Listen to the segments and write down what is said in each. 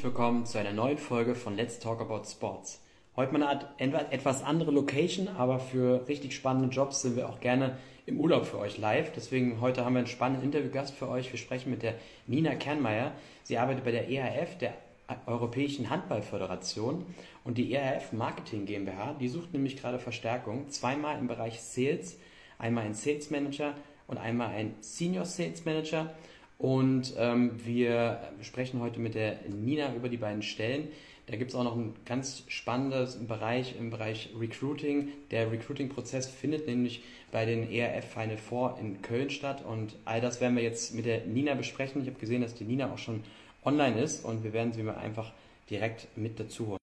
herzlich willkommen zu einer neuen Folge von Let's Talk About Sports. Heute mal eine etwas andere Location, aber für richtig spannende Jobs sind wir auch gerne im Urlaub für euch live. Deswegen heute haben wir einen spannenden Interviewgast für euch. Wir sprechen mit der Nina Kernmeier. Sie arbeitet bei der EHF, der Europäischen Handballföderation und die EHF Marketing GmbH. Die sucht nämlich gerade Verstärkung. Zweimal im Bereich Sales, einmal ein Sales Manager und einmal ein Senior Sales Manager. Und ähm, wir sprechen heute mit der Nina über die beiden Stellen. Da gibt es auch noch einen ganz spannenden Bereich im Bereich Recruiting. Der Recruiting-Prozess findet nämlich bei den ERF Final Four in Köln statt. Und all das werden wir jetzt mit der Nina besprechen. Ich habe gesehen, dass die Nina auch schon online ist und wir werden sie mal einfach direkt mit dazu holen.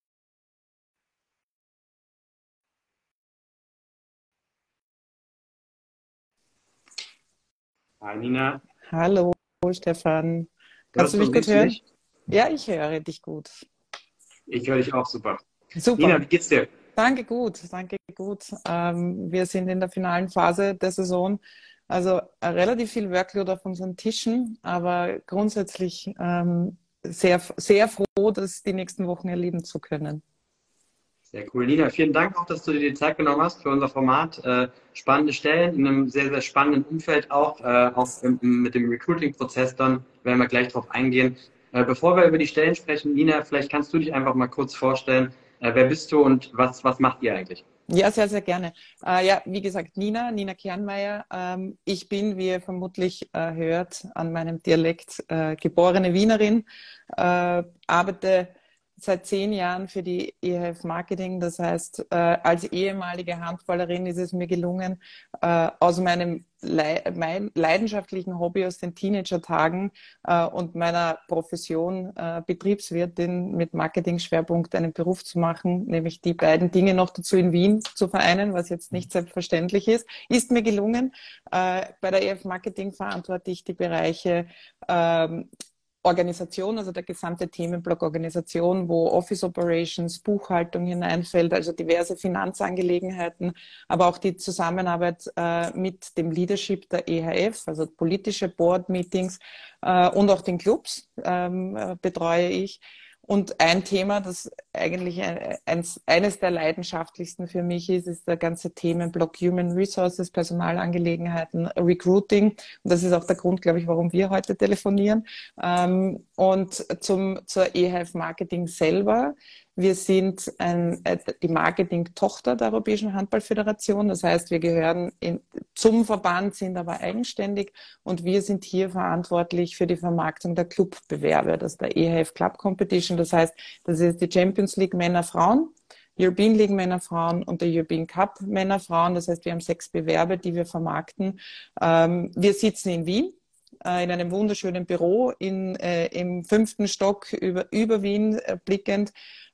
Hi Nina. Hallo. Stefan. Kannst du mich gut hören? Mich? Ja, ich höre dich gut. Ich höre dich auch super. Super. Nina, wie geht's dir? Danke gut, danke gut. Ähm, wir sind in der finalen Phase der Saison. Also äh, relativ viel Workload auf unseren Tischen, aber grundsätzlich ähm, sehr, sehr froh, das die nächsten Wochen erleben zu können. Sehr cool. Nina, vielen Dank auch, dass du dir die Zeit genommen hast für unser Format. Äh, spannende Stellen in einem sehr, sehr spannenden Umfeld auch, äh, auch im, mit dem Recruiting-Prozess dann werden wir gleich drauf eingehen. Äh, bevor wir über die Stellen sprechen, Nina, vielleicht kannst du dich einfach mal kurz vorstellen. Äh, wer bist du und was, was macht ihr eigentlich? Ja, sehr, sehr gerne. Äh, ja, wie gesagt, Nina, Nina Kernmeier. Ähm, ich bin, wie ihr vermutlich äh, hört, an meinem Dialekt geborene Wienerin, arbeite seit zehn Jahren für die EHF Marketing. Das heißt, äh, als ehemalige Handballerin ist es mir gelungen, äh, aus meinem Le mein leidenschaftlichen Hobby aus den Teenager-Tagen äh, und meiner Profession äh, Betriebswirtin mit Marketing-Schwerpunkt einen Beruf zu machen, nämlich die beiden Dinge noch dazu in Wien zu vereinen, was jetzt nicht selbstverständlich ist, ist mir gelungen. Äh, bei der EF Marketing verantworte ich die Bereiche ähm, Organisation, also der gesamte Themenblock Organisation, wo Office Operations, Buchhaltung hineinfällt, also diverse Finanzangelegenheiten, aber auch die Zusammenarbeit äh, mit dem Leadership der EHF, also politische Board Meetings äh, und auch den Clubs ähm, äh, betreue ich. Und ein Thema, das eigentlich eins, eines der leidenschaftlichsten für mich ist, ist der ganze Themenblock Human Resources, Personalangelegenheiten, Recruiting. Und das ist auch der Grund, glaube ich, warum wir heute telefonieren. Ähm, und zum, zur eHealth Marketing selber wir sind ein, äh, die Marketing-Tochter der Europäischen Handballföderation. Das heißt, wir gehören in, zum Verband, sind aber eigenständig und wir sind hier verantwortlich für die Vermarktung der Clubbewerbe. Das ist der EHF Club Competition. Das heißt, das ist die Champions League Männer Frauen. European League Männer Frauen und der European Cup Männer Frauen. Das heißt, wir haben sechs Bewerbe, die wir vermarkten. Ähm, wir sitzen in Wien äh, in einem wunderschönen Büro in, äh, im fünften Stock über, über Wien äh, blickend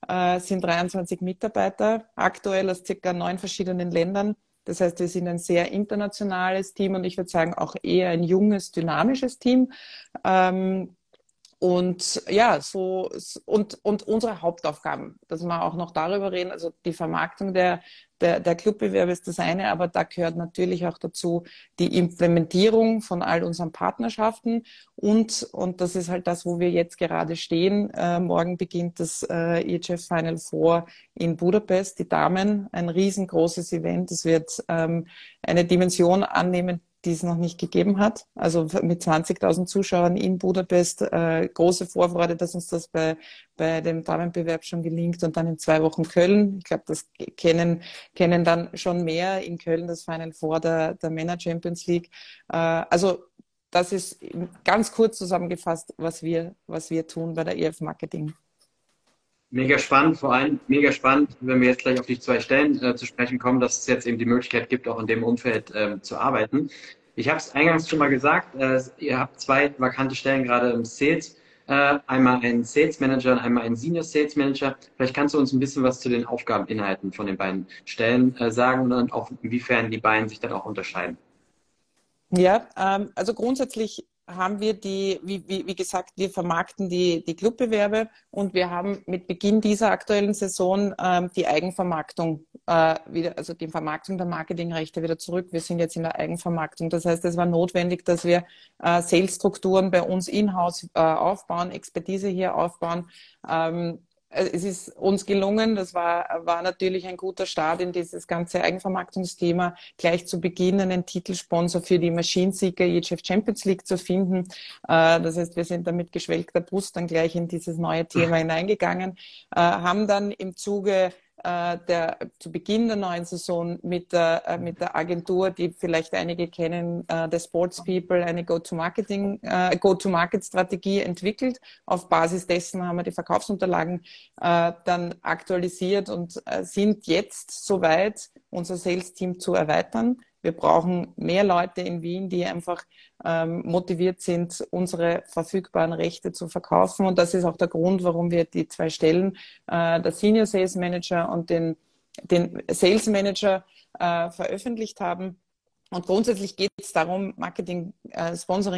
äh, sind 23 Mitarbeiter, aktuell aus circa neun verschiedenen Ländern. Das heißt, wir sind ein sehr internationales Team und ich würde sagen auch eher ein junges, dynamisches Team. Ähm, und ja, so und, und unsere Hauptaufgaben, dass wir auch noch darüber reden, also die Vermarktung der, der, der Clubbewerbe ist das eine, aber da gehört natürlich auch dazu die Implementierung von all unseren Partnerschaften und, und das ist halt das, wo wir jetzt gerade stehen. Äh, morgen beginnt das äh, EHF Final Four in Budapest, die Damen, ein riesengroßes Event. Es wird ähm, eine Dimension annehmen, die es noch nicht gegeben hat. Also mit 20.000 Zuschauern in Budapest, äh, große Vorfreude, dass uns das bei, bei dem Damenbewerb schon gelingt und dann in zwei Wochen Köln. Ich glaube, das kennen, kennen dann schon mehr in Köln das Final Four der, der Männer Champions League. Äh, also das ist ganz kurz zusammengefasst, was wir, was wir tun bei der EF Marketing. Mega spannend, vor allem mega spannend, wenn wir jetzt gleich auf die zwei Stellen äh, zu sprechen kommen, dass es jetzt eben die Möglichkeit gibt, auch in dem Umfeld ähm, zu arbeiten. Ich habe es eingangs schon mal gesagt, äh, ihr habt zwei vakante Stellen gerade im Sales. Äh, einmal ein Sales Manager und einmal ein Senior Sales Manager. Vielleicht kannst du uns ein bisschen was zu den Aufgabeninhalten von den beiden Stellen äh, sagen und auch inwiefern die beiden sich dann auch unterscheiden. Ja, ähm, also grundsätzlich haben wir die, wie, wie, wie gesagt, wir vermarkten die, die Clubbewerbe und wir haben mit Beginn dieser aktuellen Saison ähm, die Eigenvermarktung äh, wieder, also die Vermarktung der Marketingrechte wieder zurück. Wir sind jetzt in der Eigenvermarktung. Das heißt, es war notwendig, dass wir äh, Sales-Strukturen bei uns in-house äh, aufbauen, Expertise hier aufbauen. Ähm, es ist uns gelungen, das war, war natürlich ein guter Start in dieses ganze Eigenvermarktungsthema, gleich zu Beginn einen Titelsponsor für die Machine Seeker EHF Champions League zu finden. Äh, das heißt, wir sind da mit geschwelgter Brust dann gleich in dieses neue Thema hineingegangen, äh, haben dann im Zuge äh, der, zu Beginn der neuen Saison mit der, äh, mit der Agentur, die vielleicht einige kennen, äh, der Sports People, eine Go-to-Marketing, äh, Go-to-Market-Strategie entwickelt. Auf Basis dessen haben wir die Verkaufsunterlagen äh, dann aktualisiert und äh, sind jetzt soweit, unser Sales-Team zu erweitern. Wir brauchen mehr Leute in Wien, die einfach ähm, motiviert sind, unsere verfügbaren Rechte zu verkaufen. Und das ist auch der Grund, warum wir die zwei Stellen, äh, der Senior Sales Manager und den, den Sales Manager, äh, veröffentlicht haben. Und grundsätzlich geht es darum, Marketing, äh, Sponsor,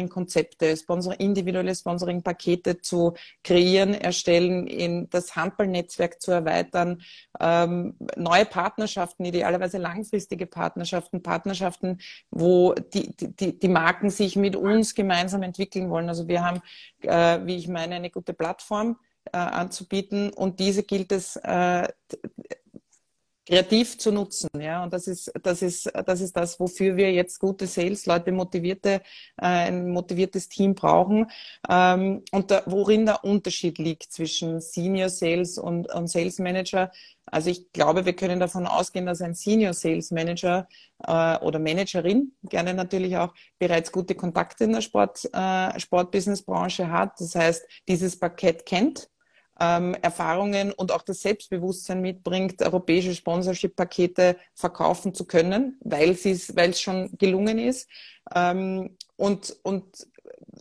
individuelle Sponsoring-Pakete zu kreieren, erstellen, in das Handballnetzwerk zu erweitern, ähm, neue Partnerschaften, idealerweise langfristige Partnerschaften, Partnerschaften, wo die, die, die Marken sich mit uns gemeinsam entwickeln wollen. Also wir haben, äh, wie ich meine, eine gute Plattform äh, anzubieten und diese gilt es äh, kreativ zu nutzen. Ja, und das ist, das ist, das ist das, wofür wir jetzt gute Sales, Leute motivierte, äh, ein motiviertes Team brauchen. Ähm, und da, worin der Unterschied liegt zwischen Senior Sales und, und Sales Manager. Also ich glaube, wir können davon ausgehen, dass ein Senior Sales Manager äh, oder Managerin gerne natürlich auch bereits gute Kontakte in der Sport, äh, Sportbusiness-Branche hat. Das heißt, dieses Paket kennt ähm, Erfahrungen und auch das Selbstbewusstsein mitbringt, europäische Sponsorship-Pakete verkaufen zu können, weil es schon gelungen ist. Ähm, und, und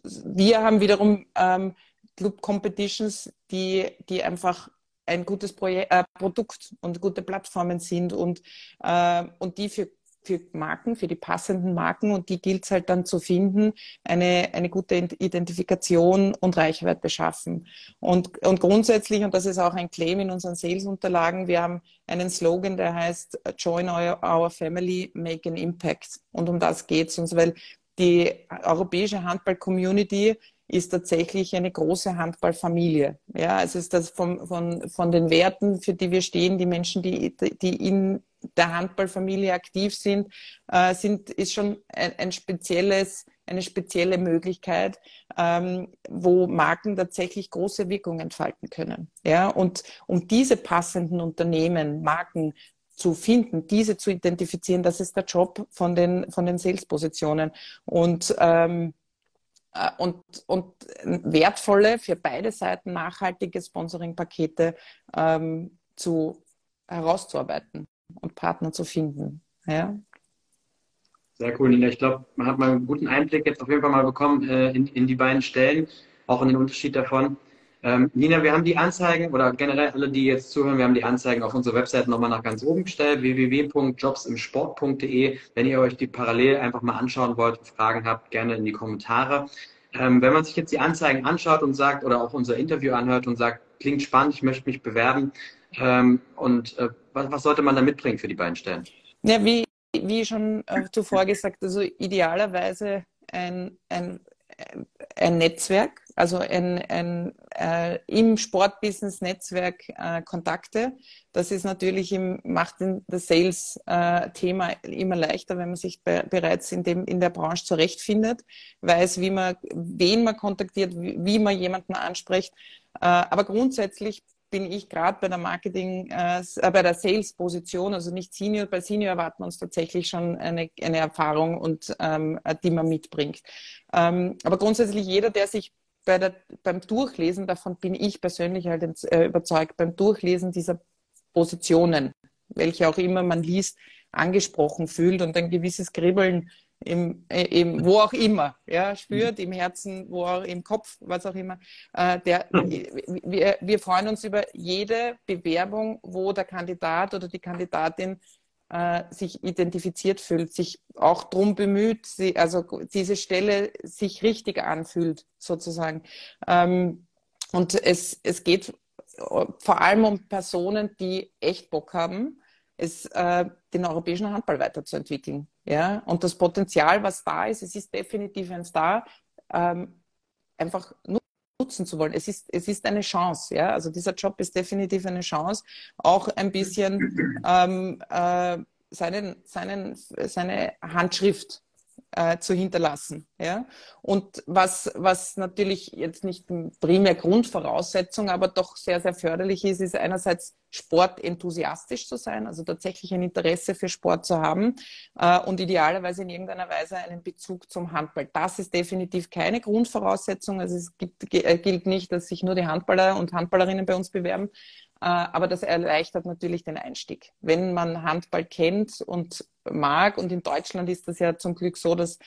wir haben wiederum ähm, Club Competitions, die, die einfach ein gutes Projekt, äh, Produkt und gute Plattformen sind und, äh, und die für für Marken, für die passenden Marken und die gilt es halt dann zu finden, eine, eine gute Identifikation und Reichweite schaffen. Und, und grundsätzlich, und das ist auch ein Claim in unseren Sales-Unterlagen, wir haben einen Slogan, der heißt Join our, our family, make an impact. Und um das geht es uns, weil die europäische Handball-Community ist tatsächlich eine große Handballfamilie. Ja, also ist das von, von, von den Werten, für die wir stehen, die Menschen, die, die in der Handballfamilie aktiv sind, äh, sind ist schon ein, ein, spezielles, eine spezielle Möglichkeit, ähm, wo Marken tatsächlich große Wirkung entfalten können. Ja, und um diese passenden Unternehmen, Marken zu finden, diese zu identifizieren, das ist der Job von den, von den Sales-Positionen. Und, ähm, äh, und, und wertvolle, für beide Seiten nachhaltige Sponsoring-Pakete ähm, zu herauszuarbeiten und Partner zu finden. Ja. Sehr cool, Nina. Ich glaube, man hat mal einen guten Einblick jetzt auf jeden Fall mal bekommen äh, in, in die beiden Stellen, auch in den Unterschied davon. Ähm, Nina, wir haben die Anzeigen oder generell alle, die jetzt zuhören, wir haben die Anzeigen auf unserer Website nochmal nach ganz oben gestellt, www.jobsimsport.de. Wenn ihr euch die parallel einfach mal anschauen wollt Fragen habt, gerne in die Kommentare. Ähm, wenn man sich jetzt die Anzeigen anschaut und sagt oder auch unser Interview anhört und sagt, klingt spannend, ich möchte mich bewerben, ähm, und äh, was, was, sollte man da mitbringen für die beiden Stellen? Ja, wie, wie schon äh, zuvor gesagt, also idealerweise ein, ein, ein Netzwerk, also ein, ein äh, im Sportbusiness Netzwerk äh, Kontakte. Das ist natürlich im, macht das Sales-Thema äh, immer leichter, wenn man sich be bereits in, dem, in der Branche zurechtfindet, weiß, wie man, wen man kontaktiert, wie, wie man jemanden anspricht. Äh, aber grundsätzlich bin ich gerade bei der Marketing, äh, äh, bei der Sales-Position, also nicht Senior, bei Senior erwarten wir uns tatsächlich schon eine, eine Erfahrung und ähm, die man mitbringt. Ähm, aber grundsätzlich jeder, der sich bei der, beim Durchlesen, davon bin ich persönlich halt äh, überzeugt, beim Durchlesen dieser Positionen, welche auch immer man liest, angesprochen fühlt und ein gewisses Kribbeln im, äh, im, wo auch immer, ja, spürt, im Herzen, wo auch im Kopf, was auch immer. Äh, der, wir, wir freuen uns über jede Bewerbung, wo der Kandidat oder die Kandidatin äh, sich identifiziert fühlt, sich auch drum bemüht, sie, also diese Stelle sich richtig anfühlt, sozusagen. Ähm, und es, es geht vor allem um Personen, die echt Bock haben, es, äh, den europäischen Handball weiterzuentwickeln. Ja? Und das Potenzial, was da ist, es ist definitiv ein Star, ähm, einfach nutzen zu wollen. Es ist, es ist eine Chance. Ja? Also dieser Job ist definitiv eine Chance, auch ein bisschen ähm, äh, seinen, seinen, seine Handschrift äh, zu hinterlassen. Ja? Und was, was natürlich jetzt nicht primär Grundvoraussetzung, aber doch sehr, sehr förderlich ist, ist einerseits sportenthusiastisch zu sein, also tatsächlich ein Interesse für Sport zu haben äh, und idealerweise in irgendeiner Weise einen Bezug zum Handball. Das ist definitiv keine Grundvoraussetzung. Also es gibt, äh, gilt nicht, dass sich nur die Handballer und Handballerinnen bei uns bewerben, aber das erleichtert natürlich den Einstieg. Wenn man Handball kennt und mag, und in Deutschland ist das ja zum Glück so, dass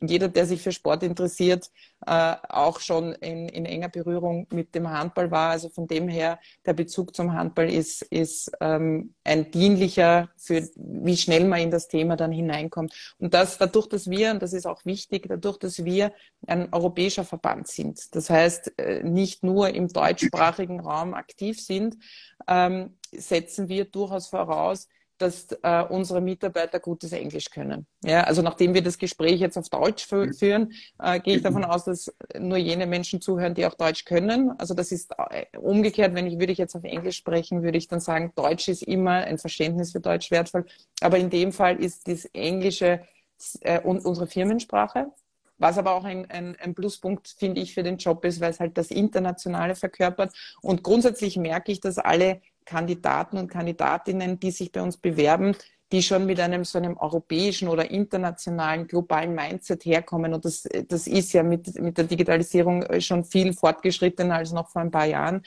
jeder, der sich für Sport interessiert, äh, auch schon in, in, enger Berührung mit dem Handball war. Also von dem her, der Bezug zum Handball ist, ist ähm, ein dienlicher für, wie schnell man in das Thema dann hineinkommt. Und das dadurch, dass wir, und das ist auch wichtig, dadurch, dass wir ein europäischer Verband sind, das heißt äh, nicht nur im deutschsprachigen Raum aktiv sind, ähm, setzen wir durchaus voraus, dass äh, unsere Mitarbeiter gutes Englisch können. Ja, also nachdem wir das Gespräch jetzt auf Deutsch mhm. führen, äh, gehe ich davon aus, dass nur jene Menschen zuhören, die auch Deutsch können. Also das ist äh, umgekehrt, wenn ich würde ich jetzt auf Englisch sprechen, würde ich dann sagen, Deutsch ist immer ein Verständnis für Deutsch wertvoll. Aber in dem Fall ist das Englische äh, unsere Firmensprache. Was aber auch ein, ein, ein Pluspunkt, finde ich, für den Job ist, weil es halt das Internationale verkörpert. Und grundsätzlich merke ich, dass alle Kandidaten und Kandidatinnen, die sich bei uns bewerben, die schon mit einem so einem europäischen oder internationalen globalen Mindset herkommen. Und das, das ist ja mit, mit der Digitalisierung schon viel fortgeschrittener als noch vor ein paar Jahren.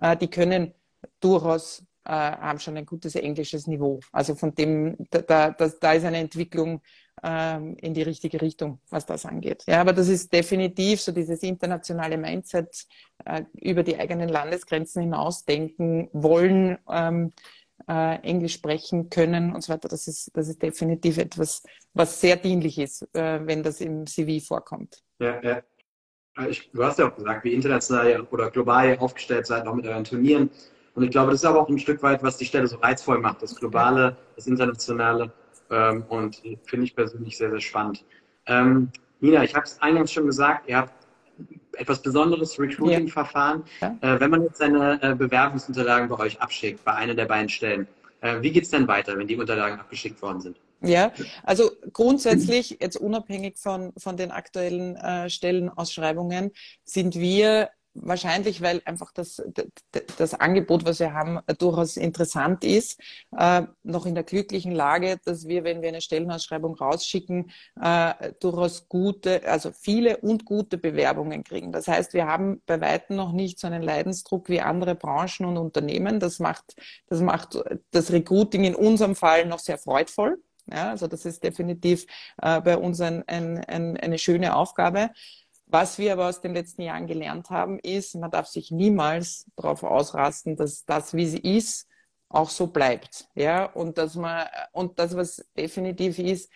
Äh, die können durchaus, äh, haben schon ein gutes englisches Niveau. Also von dem, da, da, da ist eine Entwicklung ähm, in die richtige Richtung, was das angeht. Ja, aber das ist definitiv so dieses internationale Mindset äh, über die eigenen Landesgrenzen hinausdenken wollen, ähm, äh, Englisch sprechen können und so weiter. Das ist, das ist definitiv etwas, was sehr dienlich ist, äh, wenn das im CV vorkommt. Ja, ja. Ich, du hast ja auch gesagt, wie international oder global aufgestellt seid, auch mit euren Turnieren. Und ich glaube, das ist aber auch ein Stück weit, was die Stelle so reizvoll macht. Das Globale, das Internationale. Ähm, und finde ich persönlich sehr, sehr spannend. Ähm, Nina, ich habe es eingangs schon gesagt, ihr habt etwas besonderes Recruiting-Verfahren. Ja. Äh, wenn man jetzt seine äh, Bewerbungsunterlagen bei euch abschickt, bei einer der beiden Stellen, äh, wie geht es denn weiter, wenn die Unterlagen abgeschickt worden sind? Ja, also grundsätzlich, jetzt unabhängig von, von den aktuellen äh, Stellenausschreibungen, sind wir wahrscheinlich, weil einfach das, das Angebot, was wir haben, durchaus interessant ist, äh, noch in der glücklichen Lage, dass wir, wenn wir eine Stellenausschreibung rausschicken, äh, durchaus gute, also viele und gute Bewerbungen kriegen. Das heißt, wir haben bei weitem noch nicht so einen Leidensdruck wie andere Branchen und Unternehmen. Das macht, das macht das Recruiting in unserem Fall noch sehr freudvoll. Ja, also das ist definitiv äh, bei uns ein, ein, ein, eine schöne Aufgabe. Was wir aber aus den letzten Jahren gelernt haben, ist, man darf sich niemals darauf ausrasten, dass das, wie sie ist, auch so bleibt. Ja, und dass man, und das, was definitiv ist,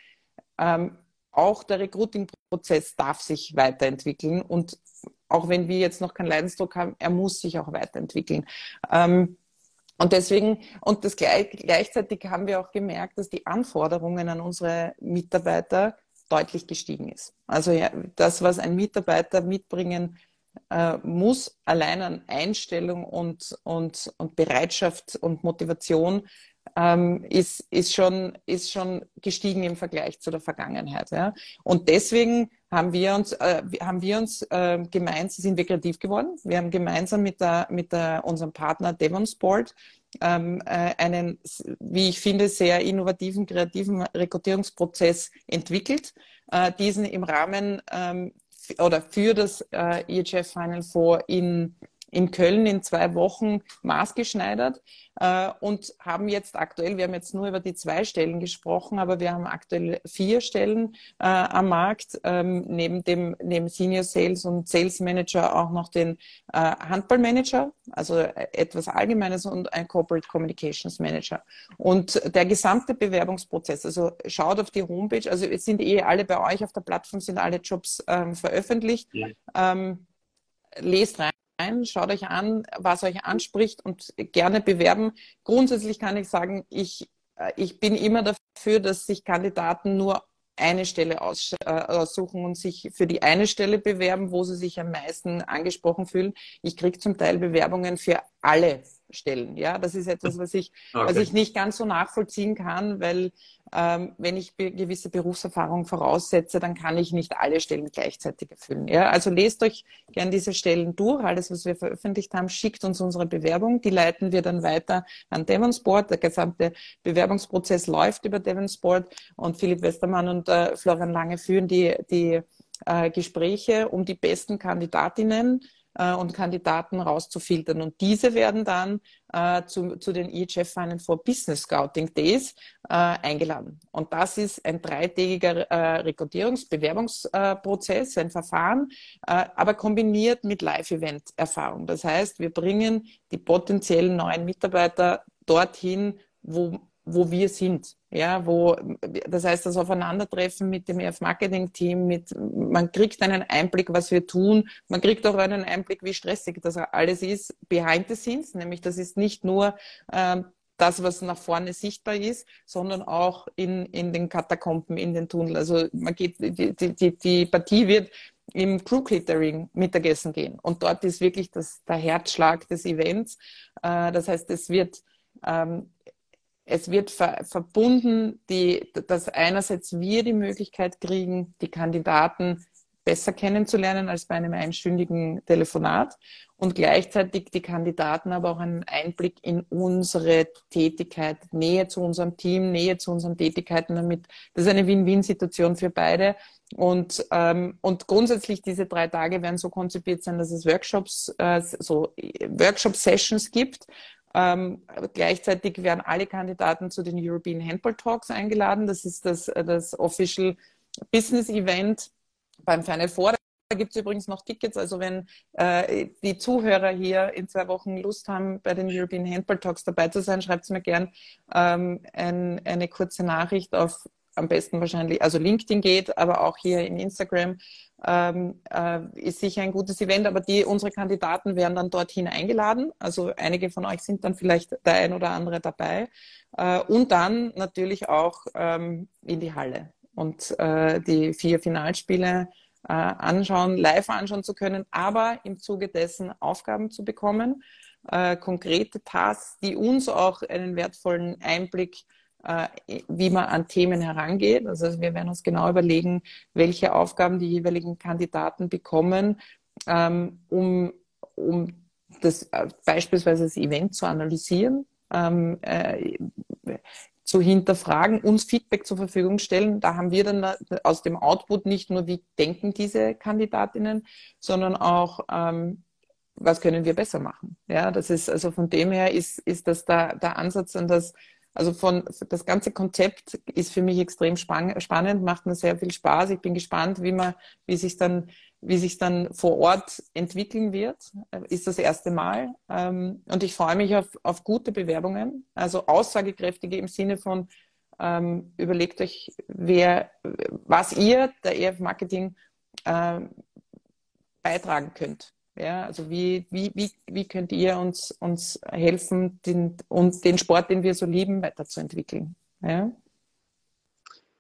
ähm, auch der Recruiting-Prozess darf sich weiterentwickeln und auch wenn wir jetzt noch keinen Leidensdruck haben, er muss sich auch weiterentwickeln. Ähm, und deswegen, und das gleich, gleichzeitig haben wir auch gemerkt, dass die Anforderungen an unsere Mitarbeiter deutlich gestiegen ist. Also ja, das, was ein Mitarbeiter mitbringen äh, muss, allein an Einstellung und, und, und Bereitschaft und Motivation, ähm, ist, ist, schon, ist schon gestiegen im Vergleich zu der Vergangenheit. Ja? Und deswegen haben wir uns, äh, haben wir uns äh, gemeinsam, sind wir kreativ geworden. Wir haben gemeinsam mit, der, mit der, unserem Partner Devonsport ähm, äh, einen, wie ich finde, sehr innovativen, kreativen Rekrutierungsprozess entwickelt, äh, diesen im Rahmen ähm, oder für das äh, EHF Final Four in in Köln in zwei Wochen maßgeschneidert äh, und haben jetzt aktuell, wir haben jetzt nur über die zwei Stellen gesprochen, aber wir haben aktuell vier Stellen äh, am Markt, ähm, neben dem neben Senior Sales und Sales Manager auch noch den äh, Handballmanager, also etwas Allgemeines und ein Corporate Communications Manager. Und der gesamte Bewerbungsprozess, also schaut auf die Homepage, also es sind eh alle bei euch auf der Plattform, sind alle Jobs ähm, veröffentlicht. Ja. Ähm, lest rein rein, schaut euch an, was euch anspricht und gerne bewerben. Grundsätzlich kann ich sagen, ich ich bin immer dafür, dass sich Kandidaten nur eine Stelle äh, aussuchen und sich für die eine Stelle bewerben, wo sie sich am meisten angesprochen fühlen. Ich kriege zum Teil Bewerbungen für alle Stellen. Ja, das ist etwas, was ich, okay. was ich nicht ganz so nachvollziehen kann, weil ähm, wenn ich be gewisse Berufserfahrung voraussetze, dann kann ich nicht alle Stellen gleichzeitig erfüllen. Ja? Also lest euch gern diese Stellen durch. Alles, was wir veröffentlicht haben, schickt uns unsere Bewerbung. Die leiten wir dann weiter an Devonsport. Der gesamte Bewerbungsprozess läuft über Devonsport und Philipp Westermann und äh, Florian Lange führen die, die äh, Gespräche um die besten Kandidatinnen äh, und Kandidaten rauszufiltern. Und diese werden dann äh, zu, zu den EHF Finance for Business Scouting Days äh, eingeladen. Und das ist ein dreitägiger äh, Rekrutierungs-, Bewerbungsprozess, ein Verfahren, äh, aber kombiniert mit Live-Event-Erfahrung. Das heißt, wir bringen die potenziellen neuen Mitarbeiter dorthin, wo wo wir sind. Ja, wo, das heißt, das Aufeinandertreffen mit dem EF-Marketing-Team, mit, man kriegt einen Einblick, was wir tun. Man kriegt auch einen Einblick, wie stressig das alles ist, behind the scenes. Nämlich, das ist nicht nur, ähm, das, was nach vorne sichtbar ist, sondern auch in, in den Katakomben, in den Tunnel. Also man geht, die, die, die Partie wird im Crew Catering Mittagessen gehen. Und dort ist wirklich das, der Herzschlag des Events. Äh, das heißt, es wird ähm, es wird ver verbunden, die, dass einerseits wir die Möglichkeit kriegen, die Kandidaten besser kennenzulernen als bei einem einstündigen Telefonat und gleichzeitig die Kandidaten aber auch einen Einblick in unsere Tätigkeit, Nähe zu unserem Team, Nähe zu unseren Tätigkeiten damit. Das ist eine Win-Win-Situation für beide. Und, ähm, und grundsätzlich diese drei Tage werden so konzipiert sein, dass es Workshops, äh, so Workshop-Sessions gibt, ähm, gleichzeitig werden alle Kandidaten zu den European Handball Talks eingeladen. Das ist das, das Official Business Event beim Final Four. Da gibt es übrigens noch Tickets. Also wenn äh, die Zuhörer hier in zwei Wochen Lust haben, bei den European Handball Talks dabei zu sein, schreibt es mir gern ähm, ein, eine kurze Nachricht auf am besten wahrscheinlich, also LinkedIn geht, aber auch hier in Instagram ähm, äh, ist sicher ein gutes Event, aber die, unsere Kandidaten werden dann dorthin eingeladen. Also einige von euch sind dann vielleicht der ein oder andere dabei. Äh, und dann natürlich auch ähm, in die Halle und äh, die vier Finalspiele äh, anschauen, live anschauen zu können, aber im Zuge dessen Aufgaben zu bekommen, äh, konkrete Tasks, die uns auch einen wertvollen Einblick äh, wie man an Themen herangeht. Also wir werden uns genau überlegen, welche Aufgaben die jeweiligen Kandidaten bekommen, ähm, um, um das äh, beispielsweise das Event zu analysieren, ähm, äh, zu hinterfragen, uns Feedback zur Verfügung stellen. Da haben wir dann aus dem Output nicht nur, wie denken diese Kandidatinnen, sondern auch, ähm, was können wir besser machen. Ja, das ist also von dem her ist, ist das der, der Ansatz an das also von das ganze Konzept ist für mich extrem spannend, macht mir sehr viel Spaß. Ich bin gespannt, wie man, wie sich dann, wie sich dann vor Ort entwickeln wird. Ist das erste Mal. Ähm, und ich freue mich auf, auf gute Bewerbungen, also aussagekräftige im Sinne von ähm, überlegt euch, wer, was ihr der EF Marketing äh, beitragen könnt. Ja, also wie, wie, wie, wie könnt ihr uns, uns helfen, den, und den Sport, den wir so lieben, weiterzuentwickeln? Ja?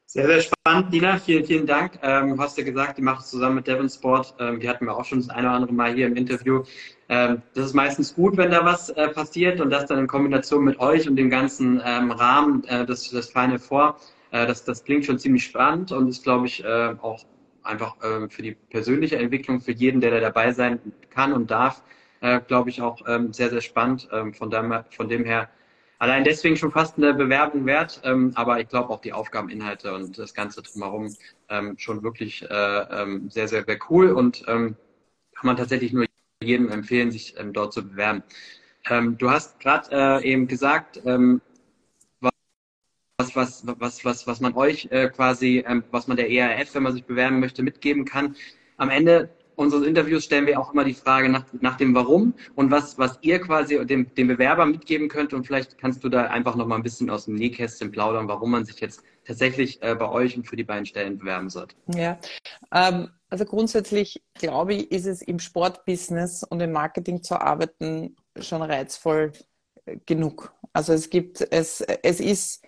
Sehr, sehr spannend, Dina. Vielen, vielen Dank. Ähm, hast ja gesagt, die macht es zusammen mit Devon Sport. Ähm, die hatten wir auch schon das eine oder andere Mal hier im Interview. Ähm, das ist meistens gut, wenn da was äh, passiert und das dann in Kombination mit euch und dem ganzen ähm, Rahmen äh, des, des Final Four. Äh, das, das klingt schon ziemlich spannend und ist, glaube ich, äh, auch einfach ähm, für die persönliche Entwicklung, für jeden, der da dabei sein kann und darf, äh, glaube ich, auch ähm, sehr, sehr spannend. Ähm, von, dem, von dem her allein deswegen schon fast eine Bewerbung wert, ähm, aber ich glaube auch die Aufgabeninhalte und das Ganze drumherum ähm, schon wirklich äh, ähm, sehr, sehr, sehr cool und ähm, kann man tatsächlich nur jedem empfehlen, sich ähm, dort zu bewerben. Ähm, du hast gerade äh, eben gesagt, ähm, was, was, was, was, was man euch äh, quasi, ähm, was man der ERF, wenn man sich bewerben möchte, mitgeben kann. Am Ende unseres Interviews stellen wir auch immer die Frage nach, nach dem Warum und was, was ihr quasi dem, dem Bewerber mitgeben könnt. Und vielleicht kannst du da einfach noch mal ein bisschen aus dem Nähkästchen plaudern, warum man sich jetzt tatsächlich äh, bei euch und für die beiden Stellen bewerben sollte. Ja, ähm, also grundsätzlich glaube ich, ist es im Sportbusiness und im Marketing zu arbeiten schon reizvoll äh, genug. Also es gibt, es, es ist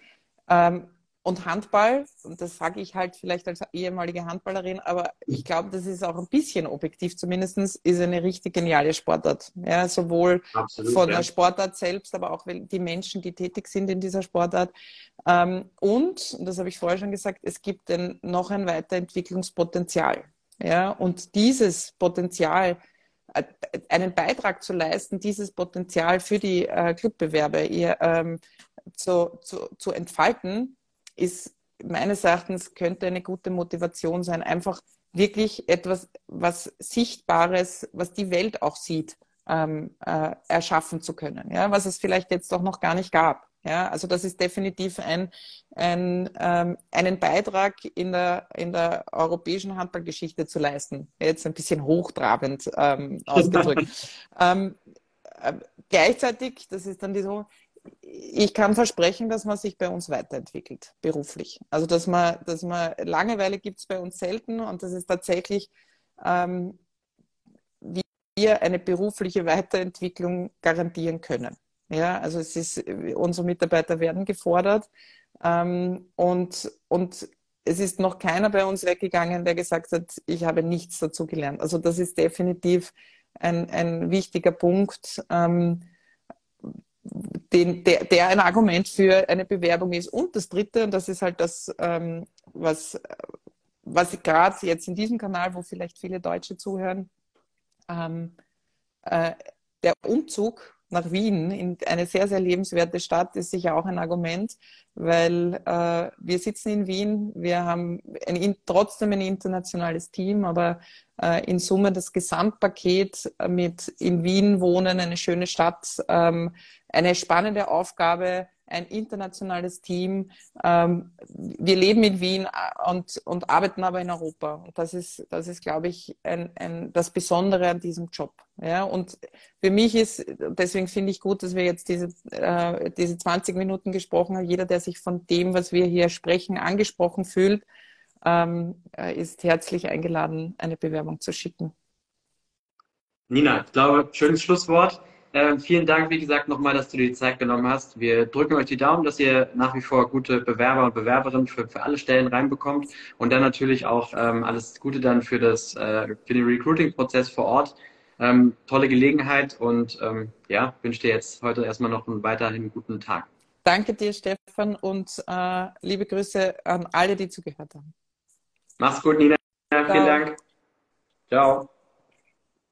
Ähm, und Handball, und das sage ich halt vielleicht als ehemalige Handballerin, aber ich glaube, das ist auch ein bisschen objektiv zumindest, ist eine richtig geniale Sportart. Ja, sowohl Absolut, von ja. der Sportart selbst, aber auch die Menschen, die tätig sind in dieser Sportart. Ähm, und, und das habe ich vorher schon gesagt, es gibt ein, noch ein Weiterentwicklungspotenzial. Ja, und dieses Potenzial, äh, einen Beitrag zu leisten, dieses Potenzial für die äh, Clubbewerber ihr, ähm, zu, zu, zu entfalten, ist meines Erachtens könnte eine gute Motivation sein, einfach wirklich etwas, was Sichtbares, was die Welt auch sieht, ähm, äh, erschaffen zu können, ja, was es vielleicht jetzt doch noch gar nicht gab. Ja, also das ist definitiv ein, ein, ähm, einen Beitrag in der, in der europäischen Handballgeschichte zu leisten. Jetzt ein bisschen hochtrabend ähm, ausgedrückt. ähm, äh, gleichzeitig, das ist dann die so, ich kann versprechen, dass man sich bei uns weiterentwickelt, beruflich. Also dass man, dass man Langeweile gibt es bei uns selten und das ist tatsächlich, ähm, wir eine berufliche Weiterentwicklung garantieren können. Ja, also es ist, unsere Mitarbeiter werden gefordert ähm, und, und es ist noch keiner bei uns weggegangen, der gesagt hat, ich habe nichts dazu gelernt. Also das ist definitiv ein, ein wichtiger Punkt. Ähm, den, der, der ein Argument für eine Bewerbung ist. Und das Dritte, und das ist halt das, ähm, was, was gerade jetzt in diesem Kanal, wo vielleicht viele Deutsche zuhören, ähm, äh, der Umzug nach Wien, in eine sehr, sehr lebenswerte Stadt, ist sicher auch ein Argument, weil äh, wir sitzen in Wien, wir haben ein, trotzdem ein internationales Team, aber äh, in Summe das Gesamtpaket mit in Wien wohnen, eine schöne Stadt, ähm, eine spannende Aufgabe, ein internationales Team. Ähm, wir leben in Wien äh, und, und arbeiten aber in Europa. Das ist, das ist, glaube ich, ein, ein, das Besondere an diesem Job. Ja, und für mich ist, deswegen finde ich gut, dass wir jetzt diese, äh, diese 20 Minuten gesprochen haben. Jeder, der sich von dem, was wir hier sprechen, angesprochen fühlt, ähm, äh, ist herzlich eingeladen, eine Bewerbung zu schicken. Nina, ich glaube, schönes Schlusswort. Äh, vielen Dank, wie gesagt, nochmal, dass du dir die Zeit genommen hast. Wir drücken euch die Daumen, dass ihr nach wie vor gute Bewerber und Bewerberinnen für, für alle Stellen reinbekommt und dann natürlich auch ähm, alles Gute dann für, das, äh, für den Recruiting-Prozess vor Ort. Ähm, tolle Gelegenheit und ähm, ja, wünsche dir jetzt heute erstmal noch einen weiterhin guten Tag. Danke dir, Stefan, und äh, liebe Grüße an alle, die zugehört haben. Mach's gut, Nina. Ciao. Vielen Dank. Ciao.